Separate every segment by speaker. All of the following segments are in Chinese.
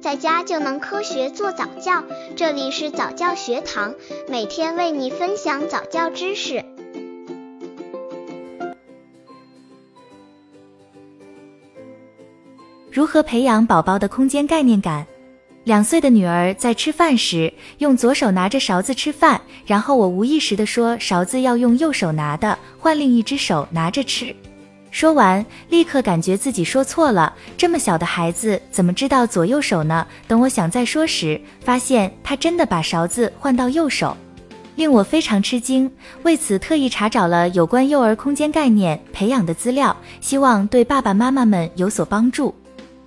Speaker 1: 在家就能科学做早教。这里是早教学堂，每天为你分享早教知识。
Speaker 2: 如何培养宝宝的空间概念感？两岁的女儿在吃饭时用左手拿着勺子吃饭，然后我无意识地说勺子要用右手拿的，换另一只手拿着吃。说完，立刻感觉自己说错了。这么小的孩子怎么知道左右手呢？等我想再说时，发现他真的把勺子换到右手，令我非常吃惊。为此，特意查找了有关幼儿空间概念培养的资料，希望对爸爸妈妈们有所帮助。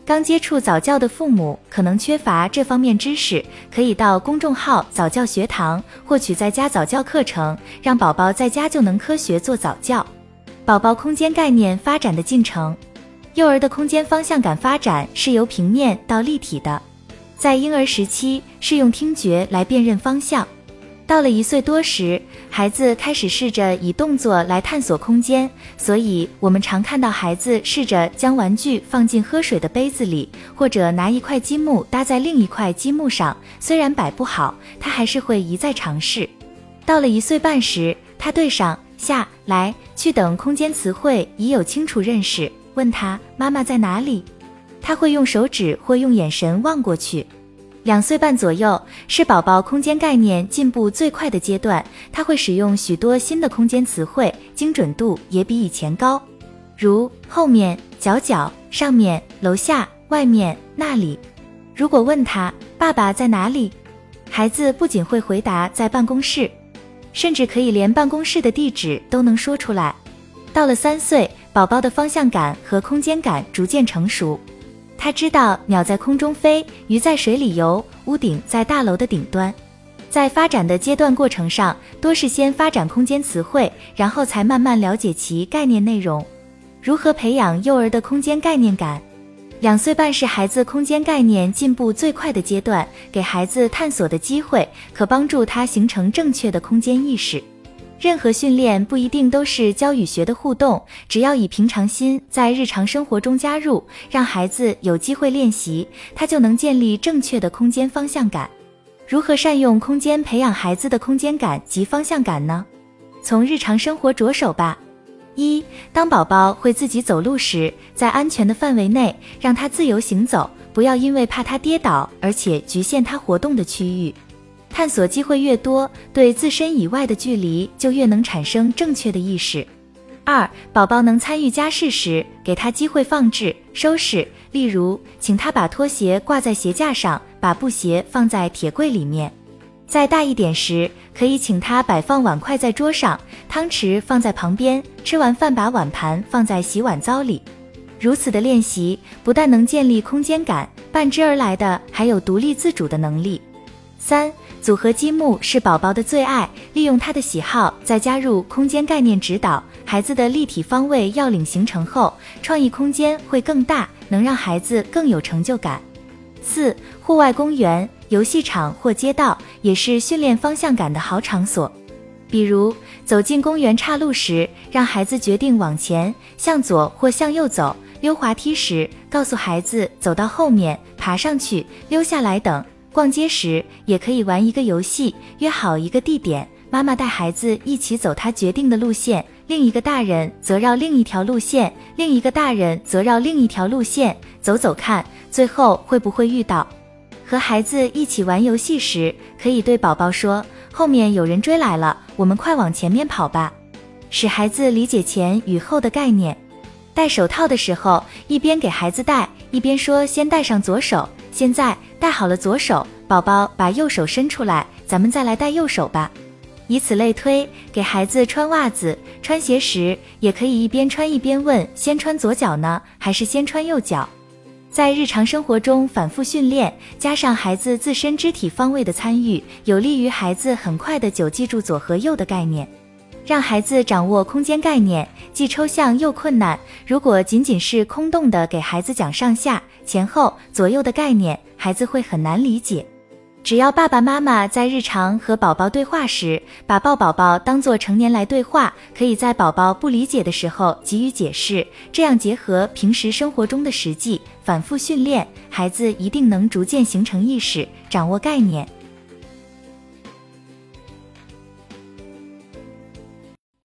Speaker 2: 刚接触早教的父母可能缺乏这方面知识，可以到公众号早教学堂获取在家早教课程，让宝宝在家就能科学做早教。宝宝空间概念发展的进程，幼儿的空间方向感发展是由平面到立体的，在婴儿时期是用听觉来辨认方向。到了一岁多时，孩子开始试着以动作来探索空间，所以我们常看到孩子试着将玩具放进喝水的杯子里，或者拿一块积木搭在另一块积木上。虽然摆不好，他还是会一再尝试。到了一岁半时，他对上下来去等空间词汇已有清楚认识。问他妈妈在哪里，他会用手指或用眼神望过去。两岁半左右是宝宝空间概念进步最快的阶段，他会使用许多新的空间词汇，精准度也比以前高，如后面、角角、上面、楼下、外面、那里。如果问他爸爸在哪里，孩子不仅会回答在办公室，甚至可以连办公室的地址都能说出来。到了三岁，宝宝的方向感和空间感逐渐成熟。他知道鸟在空中飞，鱼在水里游，屋顶在大楼的顶端。在发展的阶段过程上，多是先发展空间词汇，然后才慢慢了解其概念内容。如何培养幼儿的空间概念感？两岁半是孩子空间概念进步最快的阶段，给孩子探索的机会，可帮助他形成正确的空间意识。任何训练不一定都是教与学的互动，只要以平常心在日常生活中加入，让孩子有机会练习，他就能建立正确的空间方向感。如何善用空间培养孩子的空间感及方向感呢？从日常生活着手吧。一，当宝宝会自己走路时，在安全的范围内让他自由行走，不要因为怕他跌倒，而且局限他活动的区域。探索机会越多，对自身以外的距离就越能产生正确的意识。二，宝宝能参与家事时，给他机会放置、收拾，例如，请他把拖鞋挂在鞋架上，把布鞋放在铁柜里面。再大一点时，可以请他摆放碗筷在桌上，汤匙放在旁边，吃完饭把碗盘放在洗碗槽里。如此的练习，不但能建立空间感，伴之而来的还有独立自主的能力。三。组合积木是宝宝的最爱，利用他的喜好，再加入空间概念指导，孩子的立体方位要领形成后，创意空间会更大，能让孩子更有成就感。四、户外公园、游戏场或街道也是训练方向感的好场所。比如走进公园岔路时，让孩子决定往前、向左或向右走；溜滑梯时，告诉孩子走到后面、爬上去、溜下来等。逛街时也可以玩一个游戏，约好一个地点，妈妈带孩子一起走他决定的路线，另一个大人则绕另一条路线，另一个大人则绕另一条路线走走看，最后会不会遇到？和孩子一起玩游戏时，可以对宝宝说：“后面有人追来了，我们快往前面跑吧。”使孩子理解前与后的概念。戴手套的时候，一边给孩子戴，一边说：“先戴上左手。”现在。戴好了左手，宝宝把右手伸出来，咱们再来戴右手吧。以此类推，给孩子穿袜子、穿鞋时，也可以一边穿一边问：先穿左脚呢，还是先穿右脚？在日常生活中反复训练，加上孩子自身肢体方位的参与，有利于孩子很快的就记住左和右的概念。让孩子掌握空间概念，既抽象又困难。如果仅仅是空洞的给孩子讲上下、前后、左右的概念，孩子会很难理解。只要爸爸妈妈在日常和宝宝对话时，把抱宝宝当做成年来对话，可以在宝宝不理解的时候给予解释，这样结合平时生活中的实际，反复训练，孩子一定能逐渐形成意识，掌握概念，